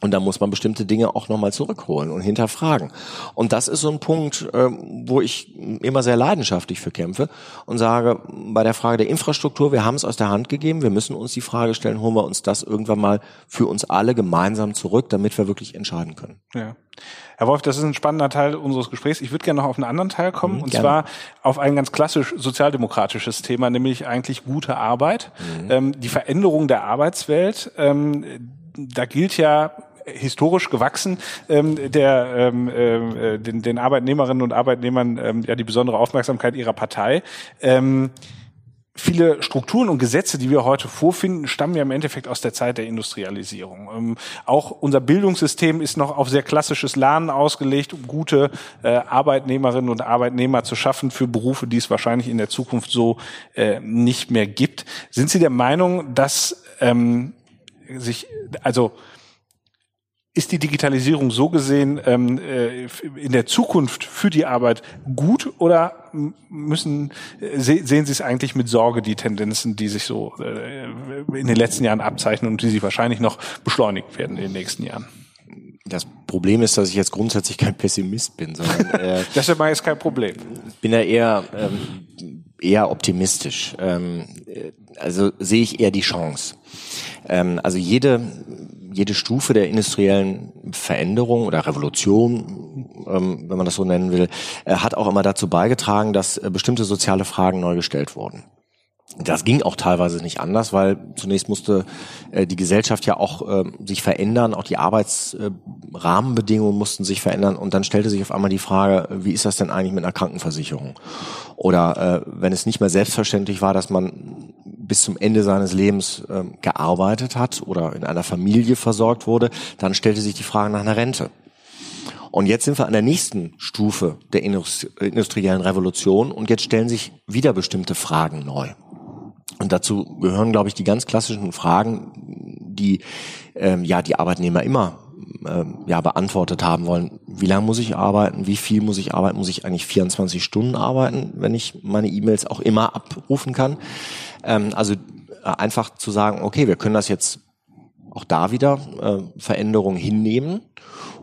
Und da muss man bestimmte Dinge auch nochmal zurückholen und hinterfragen. Und das ist so ein Punkt, ähm, wo ich immer sehr leidenschaftlich für kämpfe und sage, bei der Frage der Infrastruktur, wir haben es aus der Hand gegeben, wir müssen uns die Frage stellen, holen wir uns das irgendwann mal für uns alle gemeinsam zurück, damit wir wirklich entscheiden können. Ja. Herr Wolf, das ist ein spannender Teil unseres Gesprächs. Ich würde gerne noch auf einen anderen Teil kommen, mhm, und gerne. zwar auf ein ganz klassisch sozialdemokratisches Thema, nämlich eigentlich gute Arbeit, mhm. ähm, die Veränderung der Arbeitswelt. Ähm, da gilt ja historisch gewachsen, ähm, der ähm, äh, den, den Arbeitnehmerinnen und Arbeitnehmern ähm, ja die besondere Aufmerksamkeit ihrer Partei. Ähm, viele Strukturen und Gesetze, die wir heute vorfinden, stammen ja im Endeffekt aus der Zeit der Industrialisierung. Ähm, auch unser Bildungssystem ist noch auf sehr klassisches Lernen ausgelegt, um gute äh, Arbeitnehmerinnen und Arbeitnehmer zu schaffen für Berufe, die es wahrscheinlich in der Zukunft so äh, nicht mehr gibt. Sind Sie der Meinung, dass ähm, sich, also ist die Digitalisierung so gesehen ähm, äh, in der Zukunft für die Arbeit gut oder müssen äh, sehen Sie es eigentlich mit Sorge die Tendenzen, die sich so äh, in den letzten Jahren abzeichnen und die sich wahrscheinlich noch beschleunigt werden in den nächsten Jahren? Das Problem ist, dass ich jetzt grundsätzlich kein Pessimist bin, sondern äh, das ist jetzt kein Problem. Bin ja eher ähm, eher optimistisch. Ähm, äh, also sehe ich eher die Chance. Ähm, also jede jede Stufe der industriellen Veränderung oder Revolution, ähm, wenn man das so nennen will, äh, hat auch immer dazu beigetragen, dass äh, bestimmte soziale Fragen neu gestellt wurden. Das ging auch teilweise nicht anders, weil zunächst musste äh, die Gesellschaft ja auch äh, sich verändern, auch die Arbeitsrahmenbedingungen äh, mussten sich verändern und dann stellte sich auf einmal die Frage, wie ist das denn eigentlich mit einer Krankenversicherung? Oder äh, wenn es nicht mehr selbstverständlich war, dass man bis zum Ende seines Lebens äh, gearbeitet hat oder in einer Familie versorgt wurde, dann stellte sich die Frage nach einer Rente. Und jetzt sind wir an der nächsten Stufe der industriellen Revolution und jetzt stellen sich wieder bestimmte Fragen neu. Und dazu gehören, glaube ich, die ganz klassischen Fragen, die ähm, ja die Arbeitnehmer immer ähm, ja beantwortet haben wollen. Wie lange muss ich arbeiten? Wie viel muss ich arbeiten? Muss ich eigentlich 24 Stunden arbeiten, wenn ich meine E-Mails auch immer abrufen kann? Ähm, also äh, einfach zu sagen, okay, wir können das jetzt auch da wieder äh, Veränderungen hinnehmen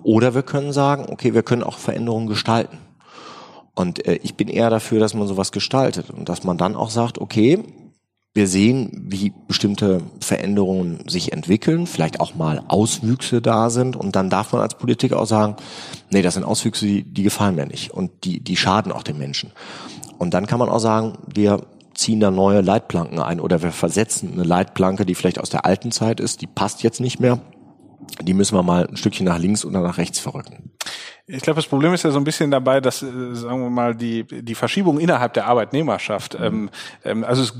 oder wir können sagen, okay, wir können auch Veränderungen gestalten. Und äh, ich bin eher dafür, dass man sowas gestaltet und dass man dann auch sagt, okay, wir sehen, wie bestimmte Veränderungen sich entwickeln, vielleicht auch mal Auswüchse da sind und dann darf man als Politiker auch sagen, nee, das sind Auswüchse, die, die gefallen mir nicht und die, die schaden auch den Menschen. Und dann kann man auch sagen, wir ziehen da neue Leitplanken ein oder wir versetzen eine Leitplanke, die vielleicht aus der alten Zeit ist, die passt jetzt nicht mehr. Die müssen wir mal ein Stückchen nach links oder nach rechts verrücken. Ich glaube, das Problem ist ja so ein bisschen dabei, dass, äh, sagen wir mal, die, die Verschiebung innerhalb der Arbeitnehmerschaft, mhm. ähm, ähm also es,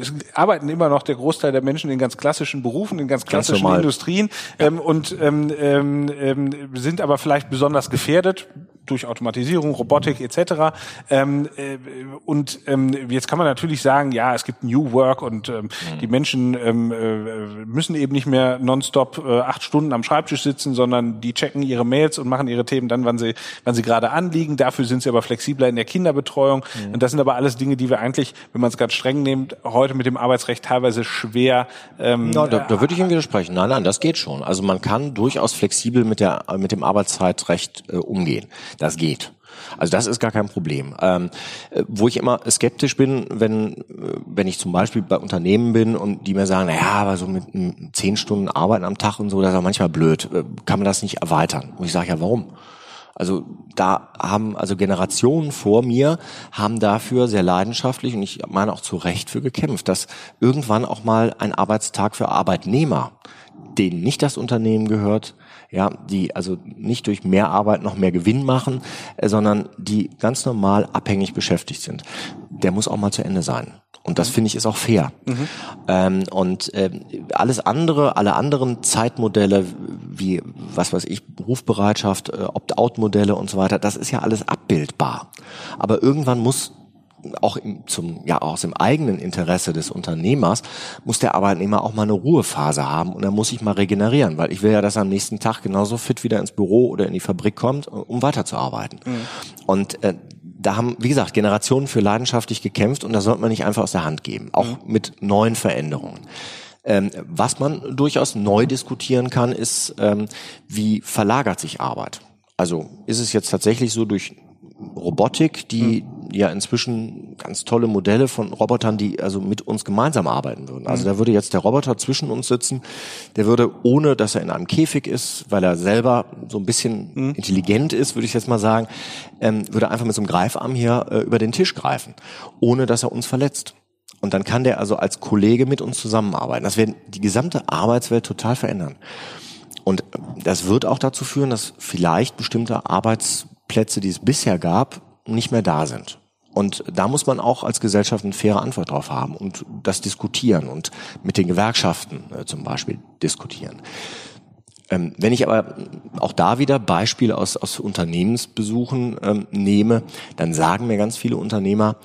es arbeiten immer noch der Großteil der Menschen in ganz klassischen Berufen, in ganz klassischen ganz Industrien ähm, und ähm, ähm, ähm, sind aber vielleicht besonders gefährdet durch Automatisierung, Robotik etc. Ähm, äh, und ähm, jetzt kann man natürlich sagen, ja, es gibt New Work und ähm, mhm. die Menschen ähm, äh, müssen eben nicht mehr nonstop äh, acht Stunden am Schreibtisch sitzen, sondern die checken ihre Mails und machen ihre Themen dann, wann sie, wann sie gerade anliegen. Dafür sind sie aber flexibler in der Kinderbetreuung. Mhm. Und das sind aber alles Dinge, die wir eigentlich, wenn man es ganz streng nimmt, heute mit dem Arbeitsrecht teilweise schwer. Ähm, ja, da, da würde ich Ihnen widersprechen. Nein, nein, das geht schon. Also man kann durchaus flexibel mit der mit dem Arbeitszeitrecht äh, umgehen. Das geht. Also das ist gar kein Problem. Ähm, äh, wo ich immer skeptisch bin, wenn, äh, wenn ich zum Beispiel bei Unternehmen bin und die mir sagen, naja, aber so mit zehn Stunden Arbeiten am Tag und so, das ist auch manchmal blöd. Äh, kann man das nicht erweitern? Und ich sage, ja, warum? Also da haben also Generationen vor mir haben dafür sehr leidenschaftlich und ich meine auch zu Recht für gekämpft, dass irgendwann auch mal ein Arbeitstag für Arbeitnehmer, denen nicht das Unternehmen gehört, ja, die also nicht durch mehr Arbeit noch mehr Gewinn machen, äh, sondern die ganz normal abhängig beschäftigt sind. Der muss auch mal zu Ende sein. Und das finde ich ist auch fair. Mhm. Ähm, und äh, alles andere, alle anderen Zeitmodelle, wie was weiß ich, Berufsbereitschaft, äh, Opt-out-Modelle und so weiter, das ist ja alles abbildbar. Aber irgendwann muss auch im, zum, ja, aus dem eigenen Interesse des Unternehmers muss der Arbeitnehmer auch mal eine Ruhephase haben und er muss sich mal regenerieren, weil ich will ja, dass er am nächsten Tag genauso fit wieder ins Büro oder in die Fabrik kommt, um weiterzuarbeiten. Mhm. Und äh, da haben, wie gesagt, Generationen für leidenschaftlich gekämpft und da sollte man nicht einfach aus der Hand geben, auch mhm. mit neuen Veränderungen. Ähm, was man durchaus neu diskutieren kann, ist, ähm, wie verlagert sich Arbeit? Also ist es jetzt tatsächlich so durch Robotik, die mhm. Ja inzwischen ganz tolle Modelle von Robotern, die also mit uns gemeinsam arbeiten würden. Also mhm. da würde jetzt der Roboter zwischen uns sitzen, der würde, ohne dass er in einem Käfig ist, weil er selber so ein bisschen mhm. intelligent ist, würde ich jetzt mal sagen, ähm, würde einfach mit so einem Greifarm hier äh, über den Tisch greifen, ohne dass er uns verletzt. Und dann kann der also als Kollege mit uns zusammenarbeiten. Das wird die gesamte Arbeitswelt total verändern. Und das wird auch dazu führen, dass vielleicht bestimmte Arbeitsplätze, die es bisher gab, nicht mehr da sind. Und da muss man auch als Gesellschaft eine faire Antwort drauf haben und das diskutieren und mit den Gewerkschaften äh, zum Beispiel diskutieren. Ähm, wenn ich aber auch da wieder Beispiele aus, aus Unternehmensbesuchen ähm, nehme, dann sagen mir ganz viele Unternehmer,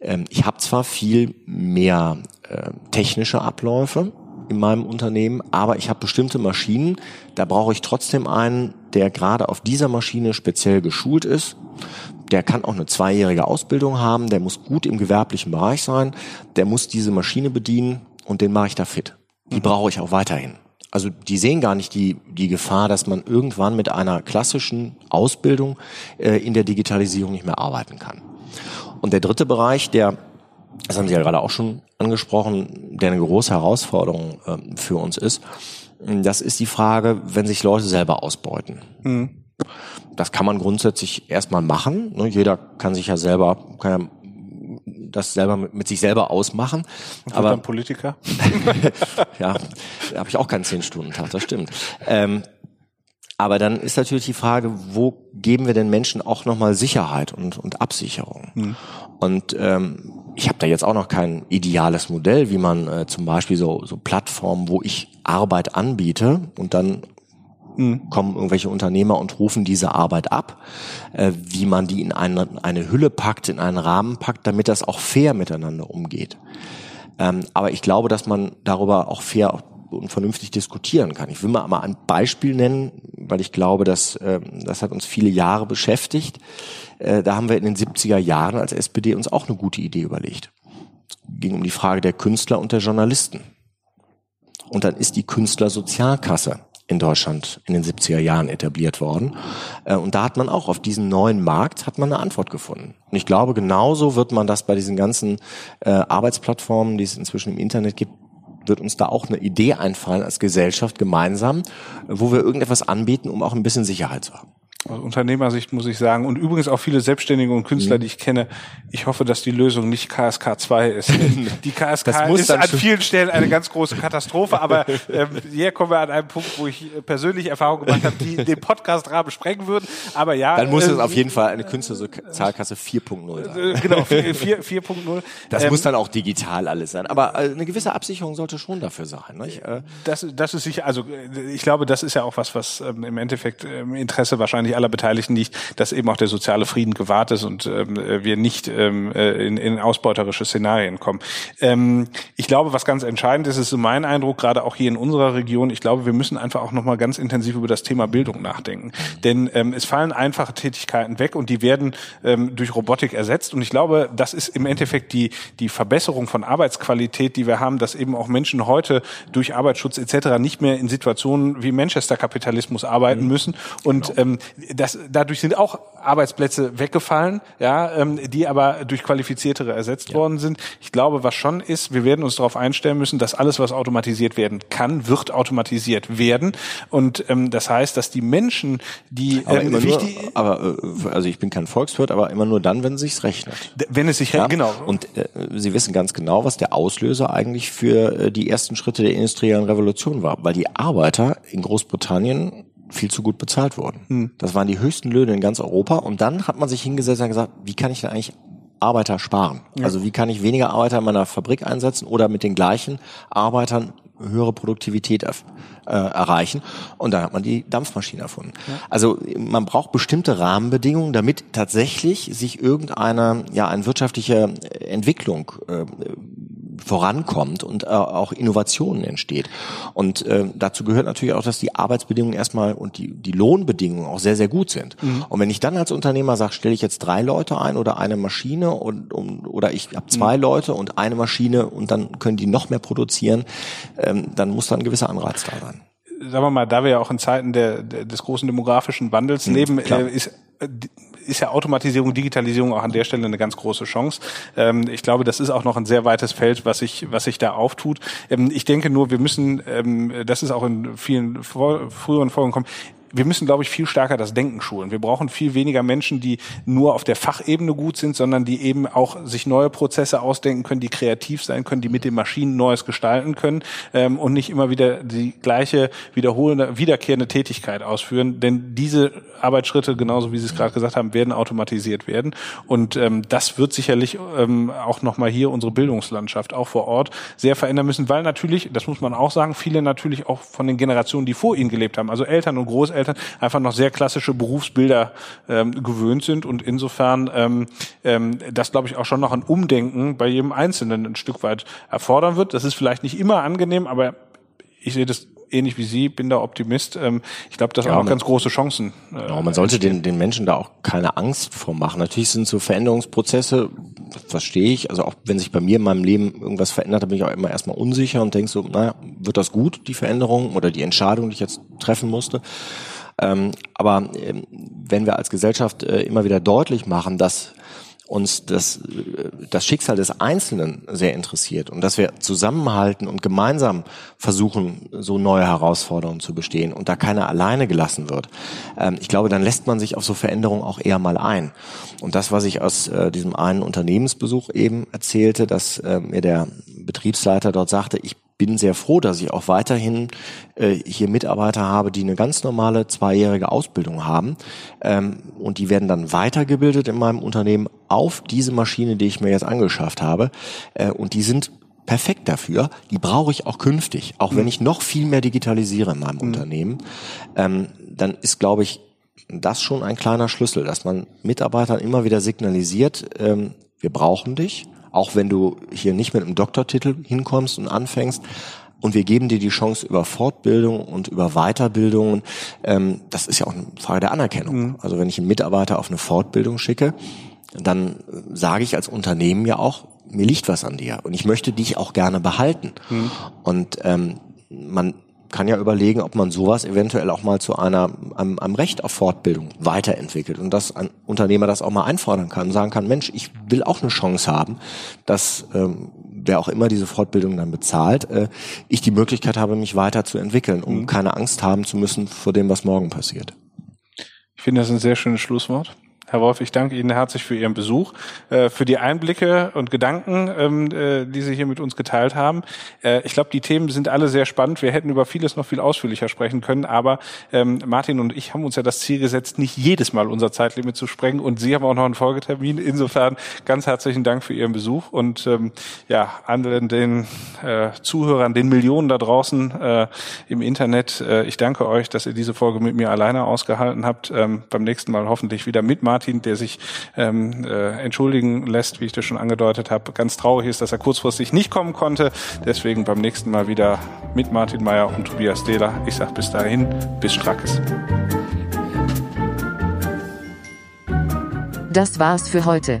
ähm, ich habe zwar viel mehr äh, technische Abläufe in meinem Unternehmen, aber ich habe bestimmte Maschinen, da brauche ich trotzdem einen, der gerade auf dieser Maschine speziell geschult ist. Der kann auch eine zweijährige Ausbildung haben, der muss gut im gewerblichen Bereich sein, der muss diese Maschine bedienen und den mache ich da fit. Die mhm. brauche ich auch weiterhin. Also die sehen gar nicht die, die Gefahr, dass man irgendwann mit einer klassischen Ausbildung äh, in der Digitalisierung nicht mehr arbeiten kann. Und der dritte Bereich, der, das haben Sie ja gerade auch schon angesprochen, der eine große Herausforderung äh, für uns ist, das ist die Frage, wenn sich Leute selber ausbeuten. Mhm. Das kann man grundsätzlich erstmal machen. Ne? Jeder kann sich ja selber, kann ja das selber mit, mit sich selber ausmachen. Und aber dann Politiker? ja, da habe ich auch keinen zehn Stunden Tag, das stimmt. Ähm, aber dann ist natürlich die Frage, wo geben wir den Menschen auch nochmal Sicherheit und, und Absicherung? Mhm. Und ähm, ich habe da jetzt auch noch kein ideales Modell, wie man äh, zum Beispiel so, so Plattformen, wo ich Arbeit anbiete und dann mhm. kommen irgendwelche Unternehmer und rufen diese Arbeit ab, äh, wie man die in eine, eine Hülle packt, in einen Rahmen packt, damit das auch fair miteinander umgeht. Ähm, aber ich glaube, dass man darüber auch fair und vernünftig diskutieren kann. Ich will mal, mal ein Beispiel nennen, weil ich glaube, dass äh, das hat uns viele Jahre beschäftigt. Äh, da haben wir in den 70er Jahren als SPD uns auch eine gute Idee überlegt. Es ging um die Frage der Künstler und der Journalisten. Und dann ist die Künstlersozialkasse in Deutschland in den 70er Jahren etabliert worden. Äh, und da hat man auch auf diesen neuen Markt hat man eine Antwort gefunden. Und ich glaube, genauso wird man das bei diesen ganzen äh, Arbeitsplattformen, die es inzwischen im Internet gibt, wird uns da auch eine Idee einfallen als Gesellschaft gemeinsam, wo wir irgendetwas anbieten, um auch ein bisschen Sicherheit zu haben. Aus Unternehmersicht muss ich sagen, und übrigens auch viele Selbstständige und Künstler, mhm. die ich kenne, ich hoffe, dass die Lösung nicht KSK 2 ist. Die KSK ist an vielen Stellen eine ganz große Katastrophe, aber ähm, hier kommen wir an einen Punkt, wo ich persönlich Erfahrung gemacht habe, die den Podcast-Rahmen sprengen würden. Aber ja. Dann muss äh, es auf jeden Fall eine Künstlersozialkasse 4.0 sein. Äh, genau, 4.0. Das ähm, muss dann auch digital alles sein. Aber äh, eine gewisse Absicherung sollte schon dafür sein. Nicht? Äh, das, das ist sicher, also ich glaube, das ist ja auch was, was ähm, im Endeffekt im Interesse wahrscheinlich wahrscheinlich aller Beteiligten liegt, dass eben auch der soziale Frieden gewahrt ist und ähm, wir nicht ähm, äh, in, in ausbeuterische Szenarien kommen. Ähm, ich glaube, was ganz entscheidend ist, ist so mein Eindruck, gerade auch hier in unserer Region, ich glaube, wir müssen einfach auch nochmal ganz intensiv über das Thema Bildung nachdenken. Denn ähm, es fallen einfache Tätigkeiten weg und die werden ähm, durch Robotik ersetzt. Und ich glaube, das ist im Endeffekt die, die Verbesserung von Arbeitsqualität, die wir haben, dass eben auch Menschen heute durch Arbeitsschutz etc. nicht mehr in Situationen wie Manchester-Kapitalismus arbeiten mhm. müssen. Und genau. ähm, das, dadurch sind auch Arbeitsplätze weggefallen, ja, ähm, die aber durch qualifiziertere ersetzt ja. worden sind. Ich glaube, was schon ist, wir werden uns darauf einstellen müssen, dass alles, was automatisiert werden kann, wird automatisiert werden. Und ähm, das heißt, dass die Menschen, die aber, ähm, nur, aber äh, also ich bin kein Volkswirt, aber immer nur dann, wenn es sich rechnet. Wenn es sich ja? genau. Und äh, Sie wissen ganz genau, was der Auslöser eigentlich für äh, die ersten Schritte der industriellen Revolution war, weil die Arbeiter in Großbritannien viel zu gut bezahlt wurden. Hm. Das waren die höchsten Löhne in ganz Europa. Und dann hat man sich hingesetzt und gesagt, wie kann ich denn eigentlich Arbeiter sparen? Ja. Also wie kann ich weniger Arbeiter in meiner Fabrik einsetzen oder mit den gleichen Arbeitern höhere Produktivität äh, erreichen. Und dann hat man die Dampfmaschine erfunden. Ja. Also man braucht bestimmte Rahmenbedingungen, damit tatsächlich sich irgendeine, ja, eine wirtschaftliche Entwicklung äh, vorankommt und äh, auch Innovationen entsteht. Und äh, dazu gehört natürlich auch, dass die Arbeitsbedingungen erstmal und die, die Lohnbedingungen auch sehr, sehr gut sind. Mhm. Und wenn ich dann als Unternehmer sage, stelle ich jetzt drei Leute ein oder eine Maschine und, und oder ich habe zwei mhm. Leute und eine Maschine und dann können die noch mehr produzieren, ähm, dann muss da ein gewisser Anreiz da sein sagen wir mal, da wir ja auch in Zeiten der, der des großen demografischen Wandels mhm, leben, äh, ist äh, ist ja Automatisierung, Digitalisierung auch an der Stelle eine ganz große Chance. Ähm, ich glaube, das ist auch noch ein sehr weites Feld, was sich was sich da auftut. Ähm, ich denke nur, wir müssen, ähm, das ist auch in vielen vor, früheren Folgen kommen, wir müssen, glaube ich, viel stärker das Denken schulen. Wir brauchen viel weniger Menschen, die nur auf der Fachebene gut sind, sondern die eben auch sich neue Prozesse ausdenken können, die kreativ sein können, die mit den Maschinen Neues gestalten können ähm, und nicht immer wieder die gleiche wiederholende, wiederkehrende Tätigkeit ausführen. Denn diese Arbeitsschritte, genauso wie Sie es gerade gesagt haben, werden automatisiert werden. Und ähm, das wird sicherlich ähm, auch nochmal hier unsere Bildungslandschaft auch vor Ort sehr verändern müssen, weil natürlich, das muss man auch sagen, viele natürlich auch von den Generationen, die vor ihnen gelebt haben, also Eltern und Großeltern, einfach noch sehr klassische Berufsbilder ähm, gewöhnt sind und insofern ähm, ähm, das, glaube ich, auch schon noch ein Umdenken bei jedem Einzelnen ein Stück weit erfordern wird. Das ist vielleicht nicht immer angenehm, aber ich sehe das ähnlich wie Sie, bin da Optimist. Ähm, ich glaube, das ja, auch ganz große Chancen. Äh, ja, man sollte den, den Menschen da auch keine Angst vormachen. Natürlich sind so Veränderungsprozesse, das verstehe ich. Also auch wenn sich bei mir in meinem Leben irgendwas verändert, da bin ich auch immer erstmal unsicher und denke so, naja, wird das gut, die Veränderung oder die Entscheidung, die ich jetzt treffen musste? Ähm, aber ähm, wenn wir als Gesellschaft äh, immer wieder deutlich machen, dass uns das, das Schicksal des Einzelnen sehr interessiert und dass wir zusammenhalten und gemeinsam versuchen, so neue Herausforderungen zu bestehen und da keiner alleine gelassen wird. Ähm, ich glaube, dann lässt man sich auf so Veränderungen auch eher mal ein. Und das, was ich aus äh, diesem einen Unternehmensbesuch eben erzählte, dass äh, mir der Betriebsleiter dort sagte, ich bin sehr froh, dass ich auch weiterhin äh, hier Mitarbeiter habe, die eine ganz normale zweijährige Ausbildung haben. Ähm, und die werden dann weitergebildet in meinem Unternehmen auf diese Maschine, die ich mir jetzt angeschafft habe. Äh, und die sind perfekt dafür. Die brauche ich auch künftig, auch mhm. wenn ich noch viel mehr digitalisiere in meinem mhm. Unternehmen. Ähm, dann ist, glaube ich, das schon ein kleiner Schlüssel, dass man Mitarbeitern immer wieder signalisiert, ähm, wir brauchen dich auch wenn du hier nicht mit einem Doktortitel hinkommst und anfängst. Und wir geben dir die Chance über Fortbildung und über Weiterbildungen. Ähm, das ist ja auch eine Frage der Anerkennung. Mhm. Also wenn ich einen Mitarbeiter auf eine Fortbildung schicke, dann sage ich als Unternehmen ja auch, mir liegt was an dir und ich möchte dich auch gerne behalten. Mhm. Und ähm, man kann ja überlegen, ob man sowas eventuell auch mal zu einer einem, einem Recht auf Fortbildung weiterentwickelt und dass ein Unternehmer das auch mal einfordern kann, sagen kann, Mensch, ich will auch eine Chance haben, dass ähm, wer auch immer diese Fortbildung dann bezahlt, äh, ich die Möglichkeit habe, mich weiterzuentwickeln, um mhm. keine Angst haben zu müssen vor dem, was morgen passiert. Ich finde das ein sehr schönes Schlusswort. Herr Wolf, ich danke Ihnen herzlich für Ihren Besuch, äh, für die Einblicke und Gedanken, ähm, äh, die Sie hier mit uns geteilt haben. Äh, ich glaube, die Themen sind alle sehr spannend. Wir hätten über vieles noch viel ausführlicher sprechen können, aber ähm, Martin und ich haben uns ja das Ziel gesetzt, nicht jedes Mal unser Zeitlimit zu sprengen und Sie haben auch noch einen Folgetermin. Insofern ganz herzlichen Dank für Ihren Besuch und ähm, ja, an den Zuhörern, den Millionen da draußen im Internet. ich danke euch, dass ihr diese Folge mit mir alleine ausgehalten habt. beim nächsten Mal hoffentlich wieder mit Martin Martin, der sich ähm, äh, entschuldigen lässt, wie ich das schon angedeutet habe. Ganz traurig ist, dass er kurzfristig nicht kommen konnte. Deswegen beim nächsten Mal wieder mit Martin Meyer und Tobias Dehler. Ich sage bis dahin, bis Strackes. Das war's für heute.